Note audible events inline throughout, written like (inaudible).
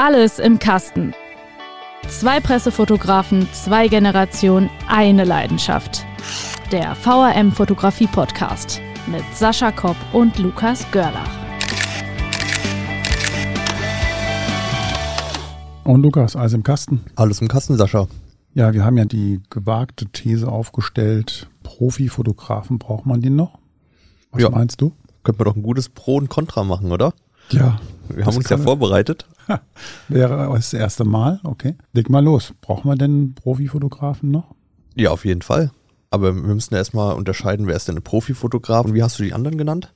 Alles im Kasten. Zwei Pressefotografen, zwei Generationen, eine Leidenschaft. Der VRM Fotografie Podcast mit Sascha Kopp und Lukas Görlach. Und Lukas, alles im Kasten? Alles im Kasten, Sascha. Ja, wir haben ja die gewagte These aufgestellt, Profifotografen braucht man den noch? Was Ja. meinst du? Könnten wir doch ein gutes Pro und Contra machen, oder? Ja, Wir haben uns ja vorbereitet. wäre das erste Mal, okay. Leg mal los. Brauchen wir denn Profifotografen noch? Ja, auf jeden Fall. Aber wir müssen erstmal unterscheiden, wer ist denn ein Profifotograf und wie hast du die anderen genannt?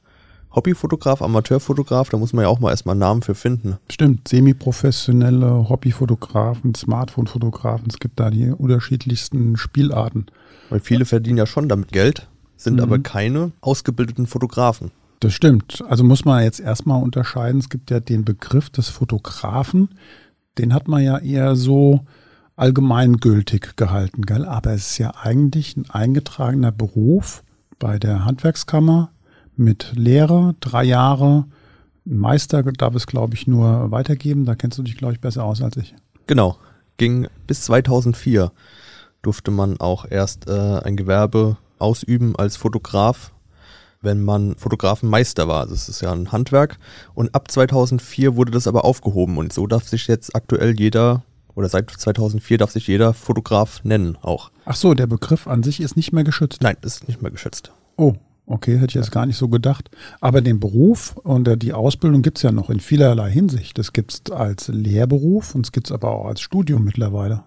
Hobbyfotograf, Amateurfotograf, da muss man ja auch mal erstmal einen Namen für finden. Stimmt, semi-professionelle Hobbyfotografen, Smartphone-Fotografen, es gibt da die unterschiedlichsten Spielarten. Weil viele verdienen ja schon damit Geld, sind Mhm. aber keine ausgebildeten Fotografen. Das stimmt. Also muss man jetzt erstmal unterscheiden. Es gibt ja den Begriff des Fotografen. Den hat man ja eher so allgemeingültig gehalten, gell? Aber es ist ja eigentlich ein eingetragener Beruf bei der Handwerkskammer mit Lehre, drei Jahre. Meister darf es, glaube ich, nur weitergeben. Da kennst du dich, glaube ich, besser aus als ich. Genau, ging bis 2004 durfte man auch erst äh, ein Gewerbe ausüben als Fotograf, wenn man Fotografenmeister war. Das ist ja ein Handwerk. Und ab 2004 wurde das aber aufgehoben und so darf sich jetzt aktuell jeder oder seit 2004 darf sich jeder Fotograf nennen auch. Ach so, der Begriff an sich ist nicht mehr geschützt. Nein, ist nicht mehr geschützt. Oh, okay, hätte ich jetzt gar nicht so gedacht. Aber den Beruf und äh, die Ausbildung gibt's ja noch in vielerlei Hinsicht. Das gibt's als Lehrberuf und es gibt's aber auch als Studium mittlerweile.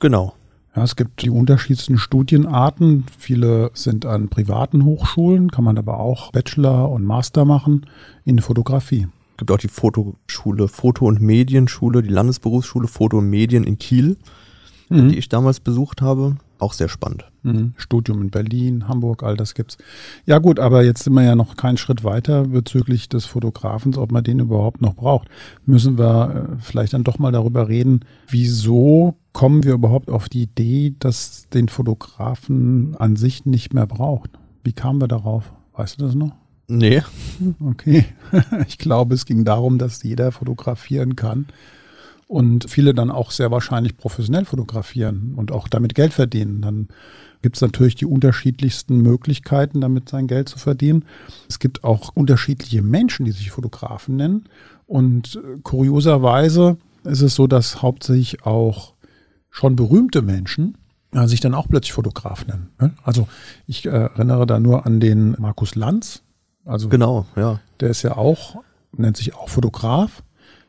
Genau. Ja, es gibt die unterschiedlichsten Studienarten. Viele sind an privaten Hochschulen, kann man aber auch Bachelor und Master machen in Fotografie. Gibt auch die Fotoschule, Foto- und Medienschule, die Landesberufsschule Foto und Medien in Kiel, die ich damals besucht habe. Auch sehr spannend. Mhm. Studium in Berlin, Hamburg, all das gibt's. Ja gut, aber jetzt sind wir ja noch keinen Schritt weiter bezüglich des Fotografens, ob man den überhaupt noch braucht. Müssen wir äh, vielleicht dann doch mal darüber reden, wieso kommen wir überhaupt auf die Idee, dass den Fotografen an sich nicht mehr braucht? Wie kamen wir darauf? Weißt du das noch? Nee, Okay. (laughs) Ich glaube, es ging darum, dass jeder fotografieren kann und viele dann auch sehr wahrscheinlich professionell fotografieren und auch damit Geld verdienen. Dann gibt es natürlich die unterschiedlichsten Möglichkeiten, damit sein Geld zu verdienen. Es gibt auch unterschiedliche Menschen, die sich Fotografen nennen. Und äh, kurioserweise ist es so, dass hauptsächlich auch schon berühmte Menschen äh, sich dann auch plötzlich Fotograf nennen. ne? Also ich äh, erinnere da nur an den Markus Lanz. Also genau, ja. der ist ja auch, nennt sich auch Fotograf.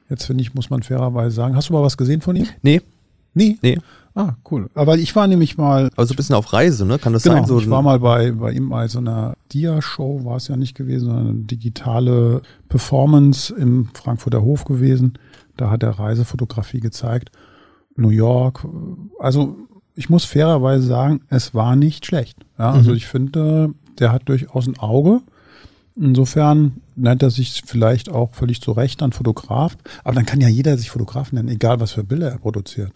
Jetzt finde ich, muss man fairerweise sagen. Hast du mal was gesehen von ihm? Nee, Nie? nee. Ah, cool. Aber ich war nämlich mal, Aber so ein bisschen auf Reise, ne? Kann das genau, sein? So ich war mal bei, bei ihm bei so einer Dia-Show, war es ja nicht gewesen, sondern eine digitale Performance im Frankfurter Hof gewesen. Da hat er Reisefotografie gezeigt. New York. Also ich muss fairerweise sagen, es war nicht schlecht. Ja, also ich finde, der hat durchaus ein Auge. Insofern nennt er sich vielleicht auch völlig zu Recht dann Fotograf. Aber dann kann ja jeder sich Fotograf nennen, egal was für Bilder er produziert.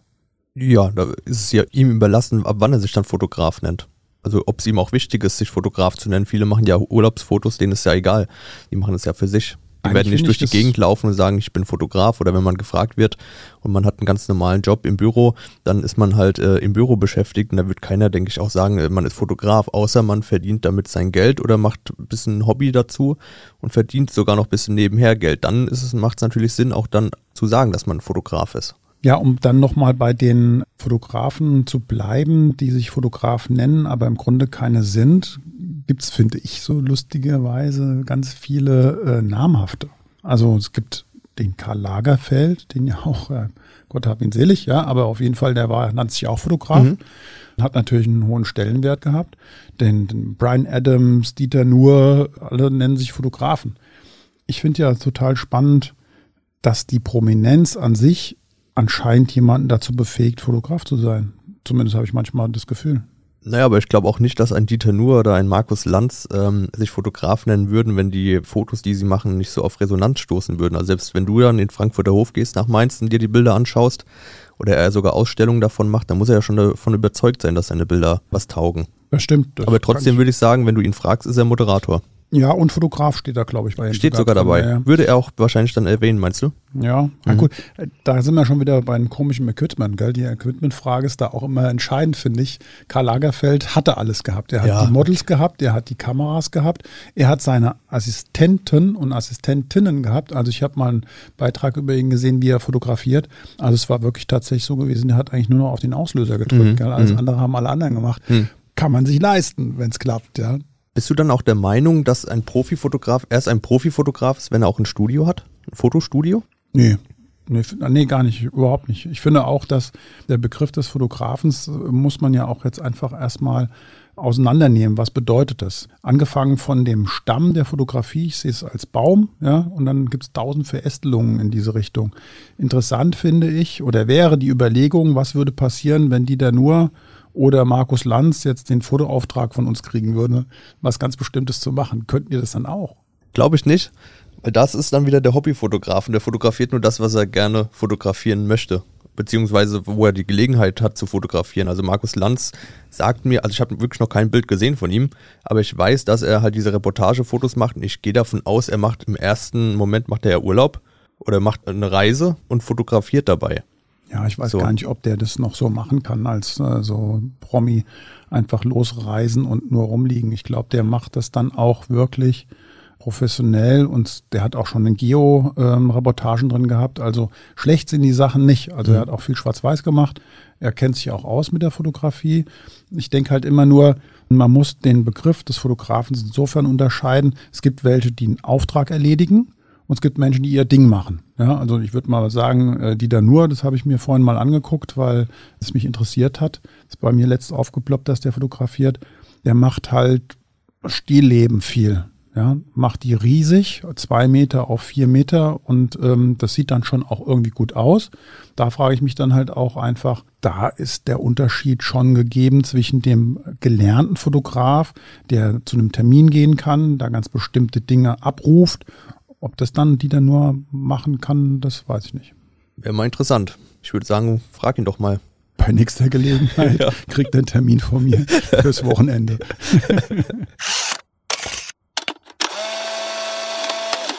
Ja, da ist es ja ihm überlassen, ab wann er sich dann Fotograf nennt. Also ob es ihm auch wichtig ist, sich Fotograf zu nennen. Viele machen ja Urlaubsfotos, denen ist ja egal. Die machen es ja für sich. Die Eigentlich werden nicht durch die Gegend laufen und sagen, ich bin Fotograf. Oder wenn man gefragt wird und man hat einen ganz normalen Job im Büro, dann ist man halt äh, im Büro beschäftigt und da wird keiner, denke ich, auch sagen, man ist Fotograf, außer man verdient damit sein Geld oder macht ein bisschen Hobby dazu und verdient sogar noch ein bisschen nebenher Geld. Dann ist es, macht es natürlich Sinn, auch dann zu sagen, dass man Fotograf ist. Ja, um dann nochmal bei den Fotografen zu bleiben, die sich Fotograf nennen, aber im Grunde keine sind, gibt's, finde ich, so lustigerweise ganz viele äh, namhafte. Also es gibt den Karl Lagerfeld, den ja auch, äh, Gott hab ihn selig, ja, aber auf jeden Fall, der war, nannte sich auch Fotograf, hat natürlich einen hohen Stellenwert gehabt. Den, den Brian Adams, Dieter Nuhr, alle nennen sich Fotografen. Ich finde ja total spannend, dass die Prominenz an sich anscheinend jemanden dazu befähigt, Fotograf zu sein. Zumindest habe ich manchmal das Gefühl. Naja, aber ich glaube auch nicht, dass ein Dieter Nuhr oder ein Markus Lanz ähm, sich Fotograf nennen würden, wenn die Fotos, die sie machen, nicht so auf Resonanz stoßen würden. Also selbst wenn du dann in den Frankfurter Hof gehst nach Mainz und dir die Bilder anschaust oder er sogar Ausstellungen davon macht, dann muss er ja schon davon überzeugt sein, dass seine Bilder was taugen. Das stimmt. Aber trotzdem würde ich sagen, wenn du ihn fragst, ist er Moderator. Ja, und Fotograf steht da, glaube ich, bei ihm. Steht sogar, drin, dabei. Ja. Würde er auch wahrscheinlich dann erwähnen, meinst du? Ja, na gut. Da sind wir schon wieder bei einem komischen Equipment, gell? Die Equipment-Frage ist da auch immer entscheidend, finde ich. Karl Lagerfeld hatte alles gehabt. Er hat Ja. die Models gehabt, er hat die Kameras gehabt, er hat seine Assistenten und Assistentinnen gehabt. Also ich habe mal einen Beitrag über ihn gesehen, wie er fotografiert. Also es war wirklich tatsächlich so gewesen, er hat eigentlich nur noch auf den Auslöser gedrückt, Mhm. gell? Alles Mhm. andere haben alle anderen gemacht. Mhm. Kann man sich leisten, wenn es klappt, ja. Bist du dann auch der Meinung, dass ein Profifotograf erst ein Profifotograf ist, wenn er auch ein Studio hat? Ein Fotostudio? Nee. Nee, nee, gar nicht, überhaupt nicht. Ich finde auch, dass der Begriff des Fotografens äh, muss man ja auch jetzt einfach erstmal auseinandernehmen. Was bedeutet das? Angefangen von dem Stamm der Fotografie, ich sehe es als Baum, ja, und dann gibt es tausend Verästelungen in diese Richtung. Interessant finde ich, oder wäre die Überlegung, was würde passieren, wenn die da nur oder Markus Lanz jetzt den Fotoauftrag von uns kriegen würde, was ganz Bestimmtes zu machen. Könnten ihr das dann auch? Glaube ich nicht. Weil das ist dann wieder der Hobbyfotograf und der fotografiert nur das, was er gerne fotografieren möchte. Beziehungsweise wo er die Gelegenheit hat zu fotografieren. Also Markus Lanz sagt mir, also ich habe wirklich noch kein Bild gesehen von ihm, aber ich weiß, dass er halt diese Reportagefotos macht und ich gehe davon aus, er macht im ersten Moment macht er ja Urlaub oder macht eine Reise und fotografiert dabei. Ja, ich weiß So. gar nicht, ob der das noch so machen kann als äh, so Promi einfach losreisen und nur rumliegen. Ich glaube, der macht das dann auch wirklich professionell und der hat auch schon in Geo-Reportagen drin gehabt. Also schlecht sind die Sachen nicht. Also er hat auch viel Schwarz-Weiß gemacht. Er kennt sich auch aus mit der Fotografie. Ich denke halt immer nur, man muss den Begriff des Fotografen insofern unterscheiden. Es gibt welche, die einen Auftrag erledigen und es gibt Menschen, die ihr Ding machen. Ja, also ich würde mal sagen, äh, die da nur, das habe ich mir vorhin mal angeguckt, weil es mich interessiert hat. Ist bei mir letzt aufgeploppt, dass der fotografiert. Der macht halt Stillleben viel. Ja, macht die riesig, zwei Meter auf vier Meter und ähm, das sieht dann schon auch irgendwie gut aus. Da frage ich mich dann halt auch einfach, da ist der Unterschied schon gegeben zwischen dem gelernten Fotograf, der zu einem Termin gehen kann, da ganz bestimmte Dinge abruft. Ob das dann die dann nur machen kann, das weiß ich nicht. Wäre mal interessant. Ich würde sagen, frag ihn doch mal. Bei nächster Gelegenheit (laughs) kriegt er einen Termin von mir fürs Wochenende. (laughs)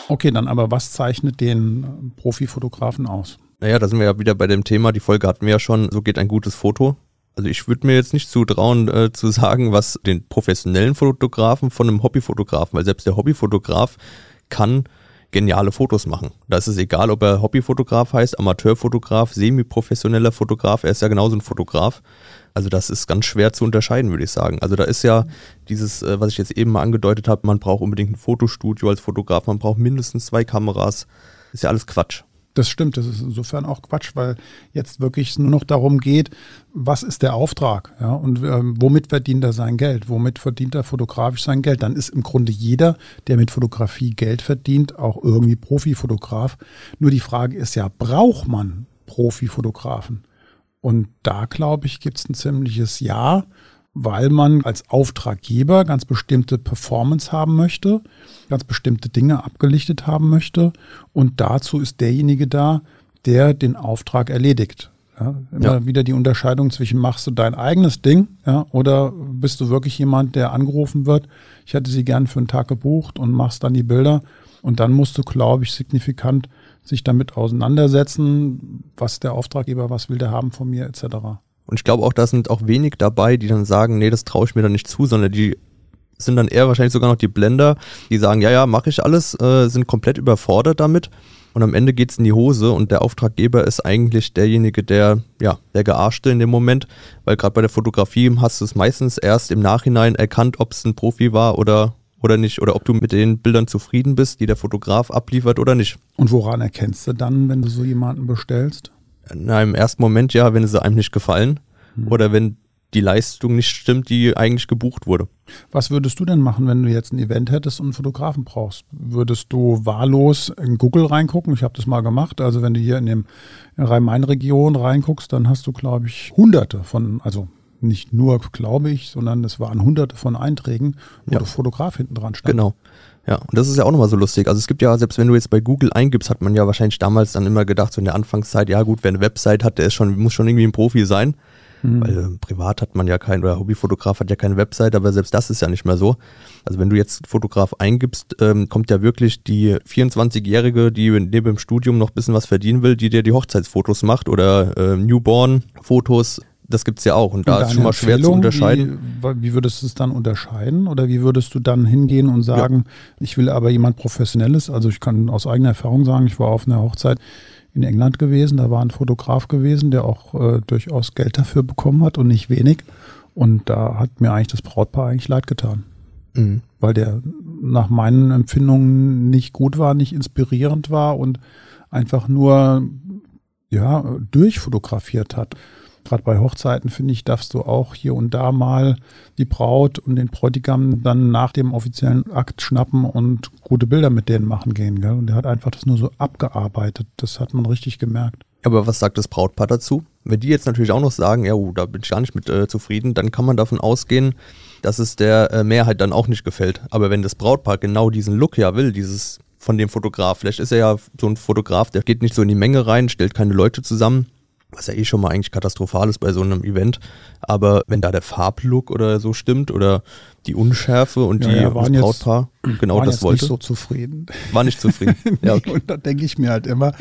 Okay, dann aber was zeichnet den äh, Profifotografen aus? Naja, da sind wir ja wieder bei dem Thema. Die Folge hatten wir ja schon, so geht ein gutes Foto. Also ich würde mir jetzt nicht zutrauen äh, zu sagen, was den professionellen Fotografen von einem Hobbyfotografen, weil selbst der Hobbyfotograf kann geniale Fotos machen. Da ist es egal, ob er Hobbyfotograf heißt, Amateurfotograf, semi-professioneller Fotograf, er ist ja genauso ein Fotograf. Also das ist ganz schwer zu unterscheiden, würde ich sagen. Also da ist ja dieses, äh, was ich jetzt eben mal angedeutet habe, man braucht unbedingt ein Fotostudio als Fotograf, man braucht mindestens zwei Kameras. Ist ja alles Quatsch. Das stimmt, das ist insofern auch Quatsch, weil jetzt wirklich nur noch darum geht, was ist der Auftrag, ja, und ähm, womit verdient er sein Geld, womit verdient er fotografisch sein Geld. Dann ist im Grunde jeder, der mit Fotografie Geld verdient, auch irgendwie Profifotograf. Nur die Frage ist ja, braucht man Profifotografen? Und da, glaube ich, gibt es ein ziemliches Ja, weil man als Auftraggeber ganz bestimmte Performance haben möchte, ganz bestimmte Dinge abgelichtet haben möchte. Und dazu ist derjenige da, der den Auftrag erledigt. Ja, immer Ja. wieder die Unterscheidung zwischen machst du dein eigenes Ding ja, oder bist du wirklich jemand, der angerufen wird, ich hätte sie gern für einen Tag gebucht und machst dann die Bilder. Und dann musst du, glaube ich, signifikant sich damit auseinandersetzen, was der Auftraggeber, was will der haben von mir, etc. Und ich glaube auch, da sind auch wenig dabei, die dann sagen, nee, das traue ich mir dann nicht zu, sondern die sind dann eher wahrscheinlich sogar noch die Blender, die sagen, ja, ja, mache ich alles, äh, sind komplett überfordert damit. Und am Ende geht's in die Hose und der Auftraggeber ist eigentlich derjenige, der, ja, der Gearschte in dem Moment, weil gerade bei der Fotografie hast du es meistens erst im Nachhinein erkannt, ob es ein Profi war oder, oder nicht, oder ob du mit den Bildern zufrieden bist, die der Fotograf abliefert oder nicht. Und woran erkennst du dann, wenn du so jemanden bestellst? Na, im ersten Moment ja, wenn sie einem nicht gefallen oder wenn die Leistung nicht stimmt, die eigentlich gebucht wurde. Was würdest du denn machen, wenn du jetzt ein Event hättest und einen Fotografen brauchst? Würdest du wahllos in Google reingucken? Ich habe das mal gemacht. Also wenn du hier in dem Rhein-Main-Region reinguckst, dann hast du, glaube ich, hunderte von, also nicht nur, glaube ich, sondern es waren hunderte von Einträgen, wo Ja. der Fotograf hinten dran stand. Genau. Ja, und das ist ja auch nochmal so lustig. Also es gibt ja, selbst wenn du jetzt bei Google eingibst, hat man ja wahrscheinlich damals dann immer gedacht, so in der Anfangszeit, ja gut, wer eine Website hat, der ist schon, muss schon irgendwie ein Profi sein. Mhm. Weil äh, privat hat man ja kein, oder Hobbyfotograf hat ja keine Website, aber selbst das ist ja nicht mehr so. Also wenn du jetzt Fotograf eingibst, ähm, kommt ja wirklich die 24-Jährige, die neben dem Studium noch ein bisschen was verdienen will, die dir die Hochzeitsfotos macht oder äh, Newborn-Fotos das gibt es ja auch und da und ist schon mal schwer zu unterscheiden. Wie, wie, würdest du es dann unterscheiden? Oder wie würdest du dann hingehen und sagen, ja. ich will aber jemand Professionelles? Also ich kann aus eigener Erfahrung sagen, ich war auf einer Hochzeit in England gewesen, da war ein Fotograf gewesen, der auch äh, durchaus Geld dafür bekommen hat und nicht wenig. Und da hat mir eigentlich das Brautpaar eigentlich leid getan. Mhm. Weil der nach meinen Empfindungen nicht gut war, nicht inspirierend war und einfach nur ja, durchfotografiert hat. Gerade bei Hochzeiten, finde ich, darfst du auch hier und da mal die Braut und den Bräutigam dann nach dem offiziellen Akt schnappen und gute Bilder mit denen machen gehen. Gell? Und der hat einfach das nur so abgearbeitet. Das hat man richtig gemerkt. Aber was sagt das Brautpaar dazu? Wenn die jetzt natürlich auch noch sagen, ja, oh, da bin ich gar nicht mit äh, zufrieden, dann kann man davon ausgehen, dass es der äh, Mehrheit dann auch nicht gefällt. Aber wenn das Brautpaar genau diesen Look ja will, dieses von dem Fotograf, vielleicht ist er ja so ein Fotograf, der geht nicht so in die Menge rein, stellt keine Leute zusammen, was ja eh schon mal eigentlich katastrophal ist bei so einem Event. Aber wenn da der Farblook oder so stimmt oder die Unschärfe und ja, die ja, waren das Brautpaar jetzt, genau waren das wollte. nicht so zufrieden. War nicht zufrieden. (laughs) ja, okay. Und da denke ich mir halt immer,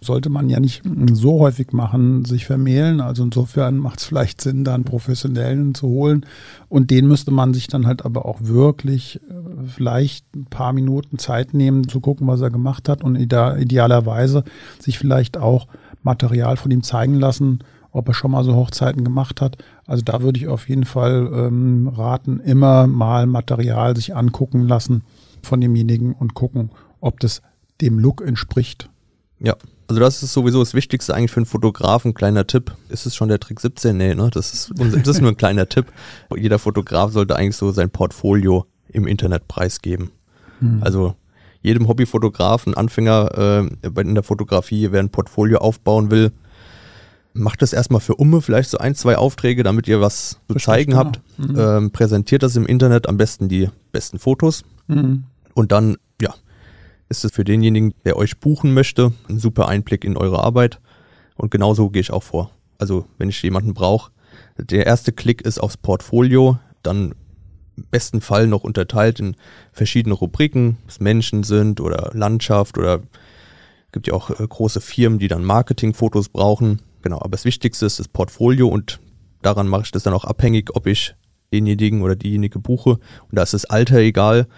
sollte man ja nicht so häufig machen, sich vermählen. Also insofern macht es vielleicht Sinn, da einen Professionellen zu holen. Und den müsste man sich dann halt aber auch wirklich äh, vielleicht ein paar Minuten Zeit nehmen, zu gucken, was er gemacht hat und idealerweise sich vielleicht auch Material von ihm zeigen lassen, ob er schon mal so Hochzeiten gemacht hat. Also da würde ich auf jeden Fall ähm, raten, immer mal Material sich angucken lassen von demjenigen und gucken, ob das dem Look entspricht. Ja, also das ist sowieso das Wichtigste eigentlich für einen Fotografen. Kleiner Tipp. Ist es schon der Trick 17? Nee, ne? Das ist, das ist nur ein kleiner Tipp. Jeder Fotograf sollte eigentlich so sein Portfolio im Internet preisgeben. Hm. Also jedem Hobbyfotografen, Anfänger äh, in der Fotografie, wer ein Portfolio aufbauen will, macht das erstmal für Umme, vielleicht so ein, zwei Aufträge, damit ihr was zu zeigen genau. habt. Mhm. Ähm, präsentiert das im Internet, am besten die besten Fotos. Mhm. Und dann, ist es für denjenigen, der euch buchen möchte, ein super Einblick in eure Arbeit. Und genauso gehe ich auch vor. Also, wenn ich jemanden brauche, der erste Klick ist aufs Portfolio, dann im besten Fall noch unterteilt in verschiedene Rubriken, es Menschen sind oder Landschaft oder gibt ja auch äh, große Firmen, die dann Marketingfotos brauchen. Genau, aber das Wichtigste ist das Portfolio und daran mache ich das dann auch abhängig, ob ich denjenigen oder diejenige buche. Und da ist das Alter egal,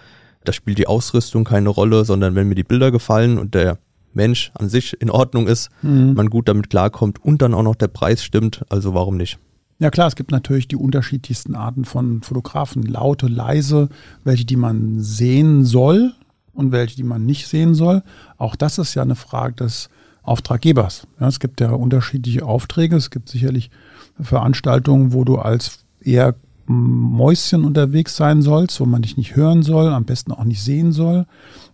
da spielt die Ausrüstung keine Rolle, sondern wenn mir die Bilder gefallen und der Mensch an sich in Ordnung ist, mhm. man gut damit klarkommt und dann auch noch der Preis stimmt, also warum nicht? Ja klar, es gibt natürlich die unterschiedlichsten Arten von Fotografen. Laute, leise, welche, die man sehen soll und welche, die man nicht sehen soll. Auch das ist ja eine Frage des Auftraggebers. Ja, es gibt ja unterschiedliche Aufträge. Es gibt sicherlich Veranstaltungen, wo du als eher Mäuschen unterwegs sein sollst, wo man dich nicht hören soll, am besten auch nicht sehen soll.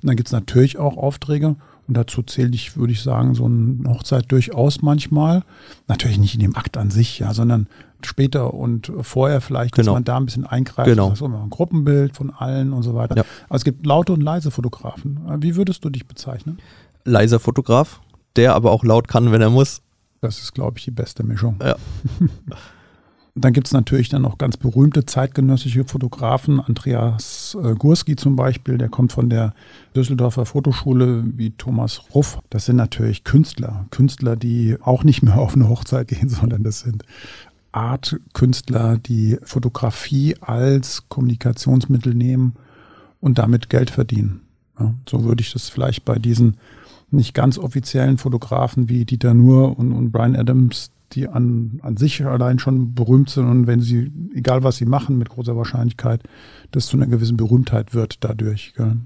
Und dann gibt es natürlich auch Aufträge, und dazu zähle ich, würde ich sagen, so eine Hochzeit durchaus manchmal. Natürlich nicht in dem Akt an sich, ja, sondern später und vorher vielleicht, genau. dass man da ein bisschen eingreift. Genau. Das ist ein Gruppenbild von allen und so weiter. Ja. Aber es gibt laute und leise Fotografen. Wie würdest du dich bezeichnen? Leiser Fotograf, der aber auch laut kann, wenn er muss. Das ist, glaube ich, die beste Mischung. Ja. (laughs) Dann gibt es natürlich dann noch ganz berühmte zeitgenössische Fotografen, Andreas äh, Gurski zum Beispiel, der kommt von der Düsseldorfer Fotoschule wie Thomas Ruff. Das sind natürlich Künstler, Künstler, die auch nicht mehr auf eine Hochzeit gehen, (laughs) sondern das sind Artkünstler, die Fotografie als Kommunikationsmittel nehmen und damit Geld verdienen. Ja, so würde ich das vielleicht bei diesen nicht ganz offiziellen Fotografen wie Dieter Nuhr und, und Brian Adams die an, an sich allein schon berühmt sind und wenn sie, egal was sie machen, mit großer Wahrscheinlichkeit, das zu einer gewissen Berühmtheit wird dadurch. Gell.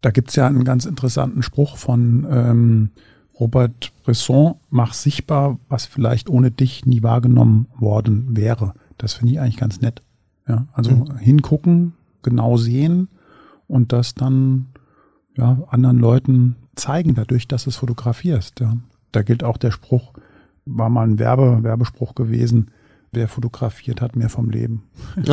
Da gibt's ja einen ganz interessanten Spruch von ähm, Robert Bresson, mach sichtbar, was vielleicht ohne dich nie wahrgenommen worden wäre. Das finde ich eigentlich ganz nett. Ja, also mhm. hingucken, genau sehen und das dann ja, anderen Leuten zeigen, dadurch, dass du es fotografierst. Ja. Da gilt auch der Spruch, war mal ein Werbe, Werbespruch gewesen. Wer fotografiert hat, mehr vom Leben. (laughs)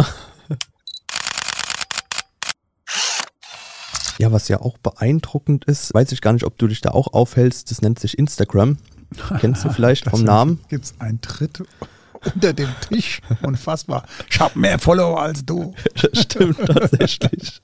Ja, was ja auch beeindruckend ist, weiß ich gar nicht, ob du dich da auch aufhältst, das nennt sich Instagram. Kennst du vielleicht (laughs) vom Namen? Gibt es einen Tritt? unter dem Tisch. Unfassbar. Ich habe mehr Follower als du. (laughs) Das stimmt tatsächlich.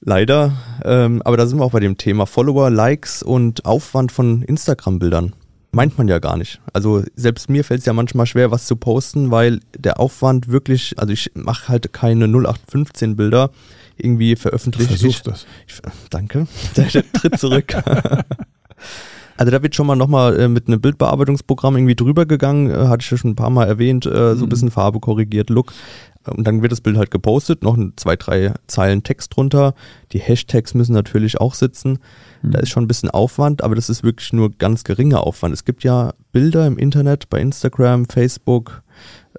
Leider, ähm, aber da sind wir auch bei dem Thema Follower, Likes und Aufwand von Instagram-Bildern. Meint man ja gar nicht. Also selbst mir fällt es ja manchmal schwer, was zu posten, weil der Aufwand wirklich, also ich mache halt keine 0815 Bilder irgendwie veröffentlicht. Du versuchst das. Ich, danke. (laughs) Der tritt zurück. (laughs) Also da wird schon mal nochmal äh, mit einem Bildbearbeitungsprogramm irgendwie drüber gegangen, äh, hatte ich ja schon ein paar Mal erwähnt, äh, so ein bisschen Farbe korrigiert, Look. Und dann wird das Bild halt gepostet, noch ein, zwei, drei Zeilen Text drunter. Die Hashtags müssen natürlich auch sitzen. Da ist schon ein bisschen Aufwand, aber das ist wirklich nur ganz geringer Aufwand. Es gibt ja Bilder im Internet, bei Instagram, Facebook.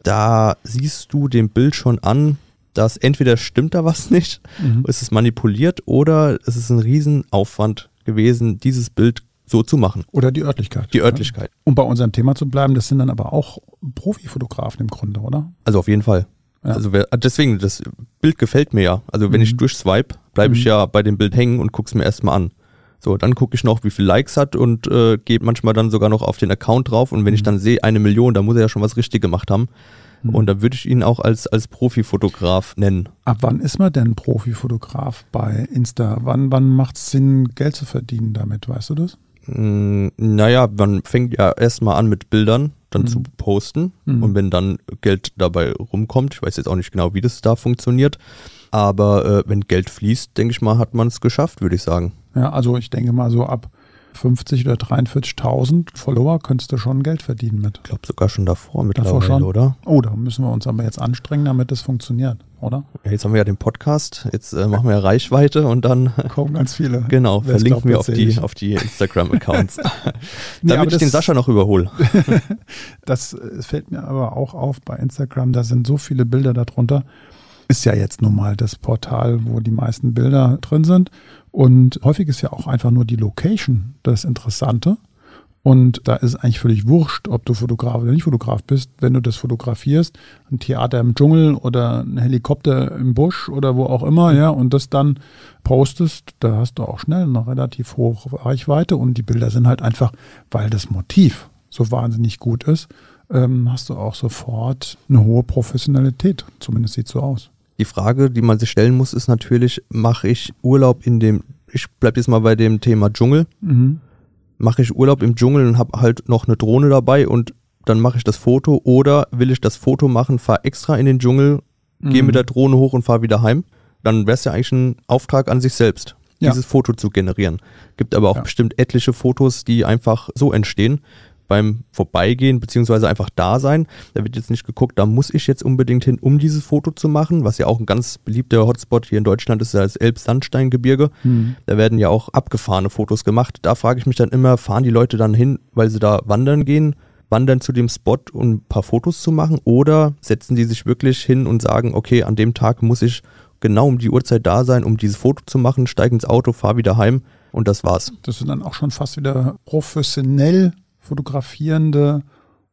Da siehst du dem Bild schon an, dass entweder stimmt da was (laughs) nicht, Mhm. es ist manipuliert oder es ist ein Riesenaufwand gewesen, dieses Bild so zu machen. Oder die Örtlichkeit. Die Örtlichkeit. Um bei unserem Thema zu bleiben, das sind dann aber auch Profifotografen im Grunde, oder? Also auf jeden Fall. Also wer, deswegen, das Bild gefällt mir ja. Also wenn Mhm. ich durchswipe, bleibe ich Mhm. ja bei dem Bild hängen und guck's mir erstmal an. So, dann gucke ich noch, wie viel Likes hat und äh, gehe manchmal dann sogar noch auf den Account drauf. Und wenn ich Mhm. dann sehe, eine Million, dann muss er ja schon was richtig gemacht haben. Mhm. Und dann würde ich ihn auch als, als Profifotograf nennen. Ab wann ist man denn Profifotograf bei Insta? Wann, wann macht es Sinn, Geld zu verdienen damit? Weißt du das? Mm, Naja, man fängt ja erstmal an mit Bildern dann Mhm. zu posten. Mhm. Und wenn dann Geld dabei rumkommt, ich weiß jetzt auch nicht genau, wie das da funktioniert, aber äh, wenn Geld fließt, denke ich mal, hat man es geschafft, würde ich sagen. Ja, also ich denke mal so ab 50 oder 43.000 Follower könntest du schon Geld verdienen mit. Ich glaube sogar schon davor mittlerweile, schon? oder? Oh, da müssen wir uns aber jetzt anstrengen, damit das funktioniert, oder? Ja, jetzt haben wir ja den Podcast, jetzt äh, machen wir ja Reichweite und dann, (laughs) Kommen ganz viele. genau, Wer es verlinken wir auf die, auf die Instagram-Accounts. (laughs) (laughs) Nee, Damit ich den Sascha noch überhole. Das fällt mir aber auch auf bei Instagram, da sind so viele Bilder darunter. Ist ja jetzt nun mal das Portal, wo die meisten Bilder drin sind. Und häufig ist ja auch einfach nur die Location das Interessante. Und da ist eigentlich völlig wurscht, ob du Fotograf oder nicht Fotograf bist. Wenn du das fotografierst, ein Theater im Dschungel oder ein Helikopter im Busch oder wo auch immer, ja, und das dann postest, da hast du auch schnell eine relativ hohe Reichweite und die Bilder sind halt einfach, weil das Motiv so wahnsinnig gut ist, ähm, hast du auch sofort eine hohe Professionalität. Zumindest sieht so aus. Die Frage, die man sich stellen muss, ist natürlich, mache ich Urlaub in dem, ich bleib jetzt mal bei dem Thema Dschungel, Mhm. mache ich Urlaub im Dschungel und habe halt noch eine Drohne dabei und dann mache ich das Foto oder will ich das Foto machen, fahre extra in den Dschungel, gehe Mhm. mit der Drohne hoch und fahre wieder heim, dann wäre es ja eigentlich ein Auftrag an sich selbst, Ja. dieses Foto zu generieren. Gibt aber auch Ja. bestimmt etliche Fotos, die einfach so entstehen beim Vorbeigehen beziehungsweise einfach da sein. Da wird jetzt nicht geguckt, da muss ich jetzt unbedingt hin, um dieses Foto zu machen, was ja auch ein ganz beliebter Hotspot hier in Deutschland ist, ja das Elbsandsteingebirge. Mhm. Da werden ja auch abgefahrene Fotos gemacht. Da frage ich mich dann immer, fahren die Leute dann hin, weil sie da wandern gehen, wandern zu dem Spot, um ein paar Fotos zu machen? Oder setzen die sich wirklich hin und sagen, okay, an dem Tag muss ich genau um die Uhrzeit da sein, um dieses Foto zu machen, steige ins Auto, fahre wieder heim und das war's. Das sind dann auch schon fast wieder professionell fotografierende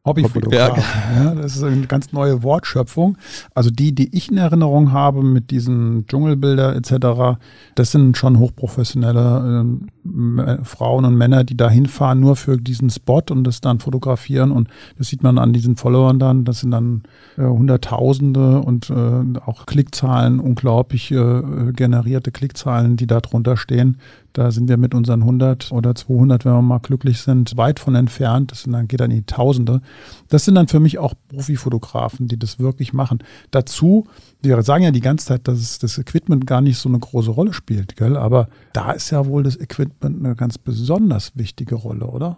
Hobbyfotografen. Ja, das ist eine ganz neue Wortschöpfung. Also die, die ich in Erinnerung habe mit diesen Dschungelbilder etc., das sind schon hochprofessionelle ähm, M- Frauen und Männer, die da hinfahren nur für diesen Spot und das dann fotografieren. Und das sieht man an diesen Followern dann. Das sind dann äh, Hunderttausende und äh, auch Klickzahlen, unglaublich äh, generierte Klickzahlen, die da drunter stehen. Da sind wir mit unseren 100 oder 200, wenn wir mal glücklich sind, weit von entfernt. Das sind dann, geht dann in die Tausende. Das sind dann für mich auch Profifotografen, die das wirklich machen. Dazu, wir sagen ja die ganze Zeit, dass das Equipment gar nicht so eine große Rolle spielt, gell? aber da ist ja wohl das Equipment eine ganz besonders wichtige Rolle, oder?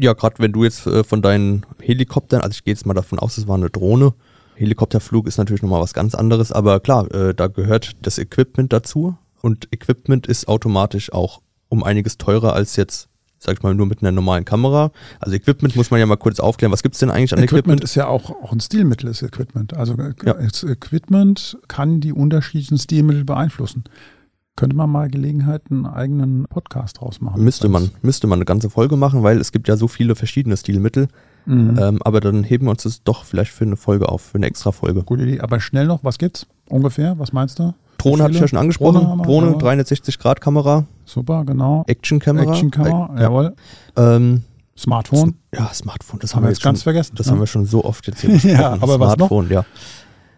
Ja, gerade wenn du jetzt äh, von deinen Helikoptern, also ich gehe jetzt mal davon aus, es war eine Drohne. Helikopterflug ist natürlich nochmal was ganz anderes, aber klar, äh, da gehört das Equipment dazu und Equipment ist automatisch auch um einiges teurer als jetzt, sag ich mal, nur mit einer normalen Kamera. Also Equipment muss man ja mal kurz aufklären. Was gibt's denn eigentlich an Equipment, Equipment? ist ja auch, auch ein Stilmittel, ist Equipment. Also äh, Ja. Equipment kann die unterschiedlichen Stilmittel beeinflussen. Könnte man mal Gelegenheit einen eigenen Podcast draus machen? Müsste man, müsste man eine ganze Folge machen, weil es gibt ja so viele verschiedene Stilmittel. Mhm. Ähm, aber dann heben wir uns das doch vielleicht für eine Folge auf, für eine extra Folge. Gute Idee. Aber schnell noch, was gibt's ungefähr? Was meinst du? Drohne hatte ich ja schon angesprochen. Drohne haben Drohne, jawohl. 360 Grad Kamera, Super, genau. Actionkamera. Actionkamera, ja. jawohl. Ähm, Smartphone. Ja, Smartphone, das haben wir jetzt ganz schon, vergessen. Das ne? haben wir schon so oft jetzt hier (laughs) Ja, aber was noch? Smartphone, ja.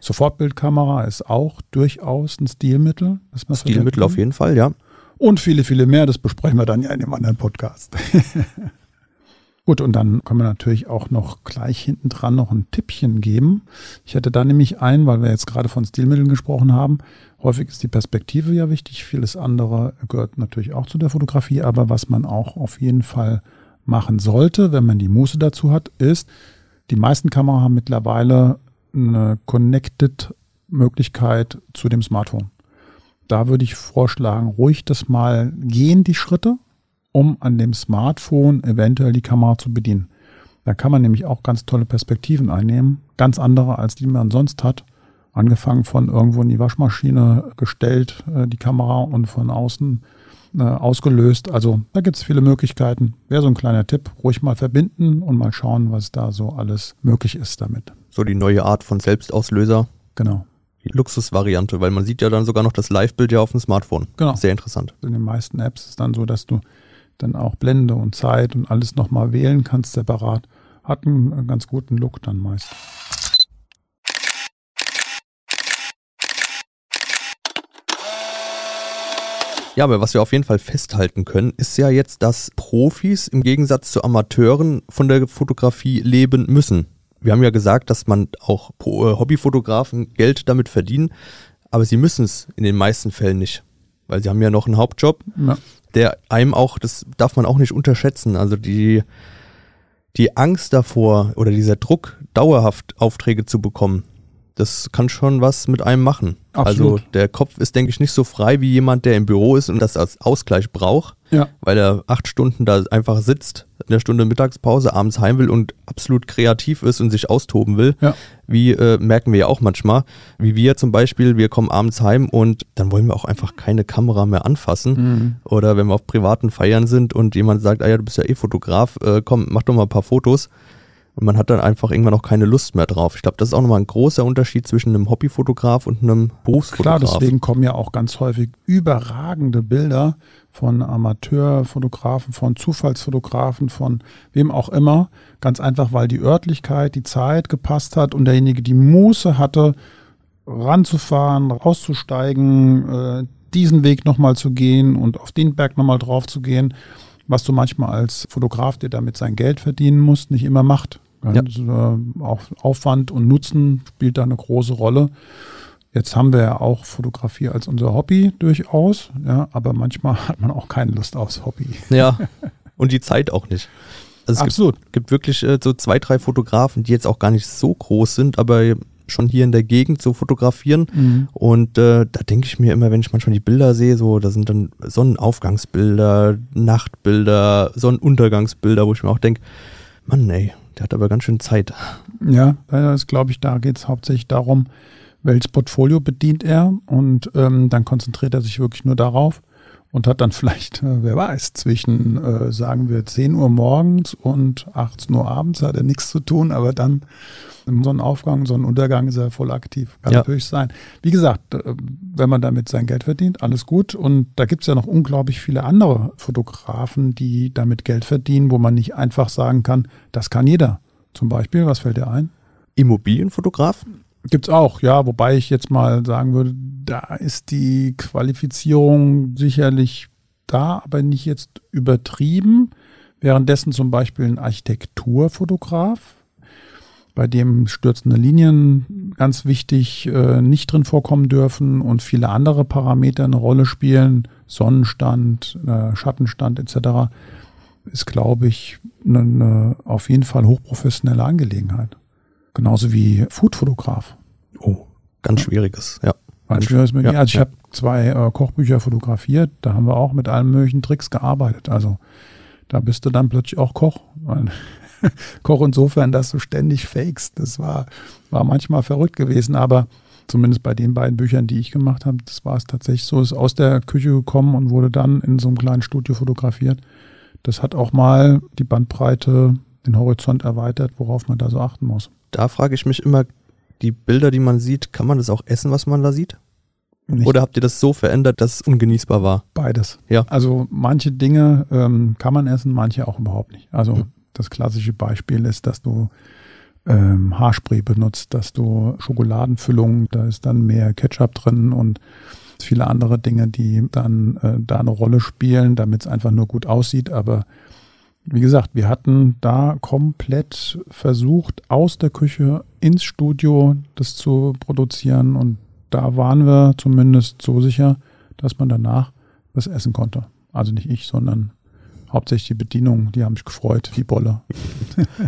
Sofortbildkamera ist auch durchaus ein Stilmittel. Stilmittel auf jeden Fall, ja. Und viele, viele mehr. Das besprechen wir dann ja in dem anderen Podcast. (laughs) Gut, und dann können wir natürlich auch noch gleich hinten dran noch ein Tippchen geben. Ich hätte da nämlich ein, weil wir jetzt gerade von Stilmitteln gesprochen haben. Häufig ist die Perspektive ja wichtig. Vieles andere gehört natürlich auch zu der Fotografie. Aber was man auch auf jeden Fall machen sollte, wenn man die Muße dazu hat, ist, die meisten Kameras haben mittlerweile eine Connected Möglichkeit zu dem Smartphone. Da würde ich vorschlagen, ruhig das mal gehen, die Schritte, um an dem Smartphone eventuell die Kamera zu bedienen. Da kann man nämlich auch ganz tolle Perspektiven einnehmen, ganz andere als die man sonst hat. Angefangen von irgendwo in die Waschmaschine gestellt, äh, die Kamera und von außen äh, ausgelöst. Also da gibt es viele Möglichkeiten. Wäre so ein kleiner Tipp. Ruhig mal verbinden und mal schauen, was da so alles möglich ist damit. So die neue Art von Selbstauslöser. Genau. Die Luxusvariante, weil man sieht ja dann sogar noch das Live-Bild ja auf dem Smartphone. Genau. Sehr interessant. In den meisten Apps ist dann so, dass du dann auch Blende und Zeit und alles nochmal wählen kannst separat. Hat einen ganz guten Look dann meist. Ja, aber was wir auf jeden Fall festhalten können, ist ja jetzt, dass Profis im Gegensatz zu Amateuren von der Fotografie leben müssen. Wir haben ja gesagt, dass man auch äh, Hobbyfotografen Geld damit verdienen, aber sie müssen es in den meisten Fällen nicht, weil sie haben ja noch einen Hauptjob, Ja. der einem auch, das darf man auch nicht unterschätzen, also die, die Angst davor oder dieser Druck, dauerhaft Aufträge zu bekommen, das kann schon was mit einem machen. Absolut. Also der Kopf ist, denke ich, nicht so frei wie jemand, der im Büro ist und das als Ausgleich braucht, Ja. weil er acht Stunden da einfach sitzt, in der Stunde Mittagspause, abends heim will und absolut kreativ ist und sich austoben will. Ja. Wie äh, merken wir ja auch manchmal, wie wir zum Beispiel, wir kommen abends heim und dann wollen wir auch einfach keine Kamera mehr anfassen. Mhm. Oder wenn wir auf privaten Feiern sind und jemand sagt, ah ja, du bist ja eh Fotograf, äh, komm, mach doch mal ein paar Fotos. Und man hat dann einfach irgendwann auch keine Lust mehr drauf. Ich glaube, das ist auch nochmal ein großer Unterschied zwischen einem Hobbyfotograf und einem Klar, Berufsfotograf. deswegen kommen ja auch ganz häufig überragende Bilder von Amateurfotografen, von Zufallsfotografen, von wem auch immer. Ganz einfach, weil die Örtlichkeit, die Zeit gepasst hat und derjenige die Muße hatte, ranzufahren, rauszusteigen, äh, diesen Weg nochmal zu gehen und auf den Berg nochmal drauf zu gehen, was du manchmal als Fotograf, der damit sein Geld verdienen musst, nicht immer macht. Ja. Also, äh, auch Aufwand und Nutzen spielt da eine große Rolle. Jetzt haben wir ja auch Fotografie als unser Hobby durchaus, ja, aber manchmal hat man auch keine Lust aufs Hobby. Ja, (laughs) und die Zeit auch nicht. Also es Absolut. gibt, gibt wirklich äh, so zwei, drei Fotografen, die jetzt auch gar nicht so groß sind, aber schon hier in der Gegend so fotografieren. Mhm. Und äh, da denke ich mir immer, wenn ich manchmal die Bilder sehe, so, da sind dann Sonnenaufgangsbilder, Nachtbilder, Sonnenuntergangsbilder, wo ich mir auch denke, Mann, ey, der hat aber ganz schön Zeit. Ja, das glaube ich, da geht es hauptsächlich darum, welches Portfolio bedient er und ähm, dann konzentriert er sich wirklich nur darauf und hat dann vielleicht, äh, wer weiß, zwischen, äh, sagen wir, 10 Uhr morgens und 18 Uhr abends hat er nichts zu tun, aber dann im Sonnenaufgang, Sonnenuntergang ist er voll aktiv. Kann Ja. natürlich sein. Wie gesagt, äh, wenn man damit sein Geld verdient, alles gut. Und da gibt es ja noch unglaublich viele andere Fotografen, die damit Geld verdienen, wo man nicht einfach sagen kann, das kann jeder. Zum Beispiel, was fällt dir ein? Immobilienfotograf? Gibt's auch, ja, wobei ich jetzt mal sagen würde, da ist die Qualifizierung sicherlich da, aber nicht jetzt übertrieben. Währenddessen zum Beispiel ein Architekturfotograf, bei dem stürzende Linien ganz wichtig äh, nicht drin vorkommen dürfen und viele andere Parameter eine Rolle spielen, Sonnenstand, äh, Schattenstand etc., ist, glaube ich, eine, eine auf jeden Fall hochprofessionelle Angelegenheit. Genauso wie Foodfotograf. Oh, ganz schwieriges, ja. Ein schwieriges Medium. Ja, also ich ja. habe zwei äh, Kochbücher fotografiert, da haben wir auch mit allen möglichen Tricks gearbeitet. Also da bist du dann plötzlich auch Koch. (laughs) Koch insofern, dass du ständig fakest. Das war, war manchmal verrückt gewesen, aber zumindest bei den beiden Büchern, die ich gemacht habe, das war es tatsächlich so, ist aus der Küche gekommen und wurde dann in so einem kleinen Studio fotografiert. Das hat auch mal die Bandbreite, den Horizont erweitert, worauf man da so achten muss. Da frage ich mich immer, die Bilder, die man sieht, kann man das auch essen, was man da sieht? Nicht Oder habt ihr das so verändert, dass es ungenießbar war? Beides. Ja. Also manche Dinge ähm, kann man essen, manche auch überhaupt nicht. Also Mhm. das klassische Beispiel ist, dass du ähm, Haarspray benutzt, dass du Schokoladenfüllung, da ist dann mehr Ketchup drin und viele andere Dinge, die dann äh, da eine Rolle spielen, damit es einfach nur gut aussieht. Aber wie gesagt, wir hatten da komplett versucht, aus der Küche ins Studio das zu produzieren und da waren wir zumindest so sicher, dass man danach was essen konnte. Also nicht ich, sondern hauptsächlich die Bedienung, die haben sich gefreut, die Bolle. (laughs)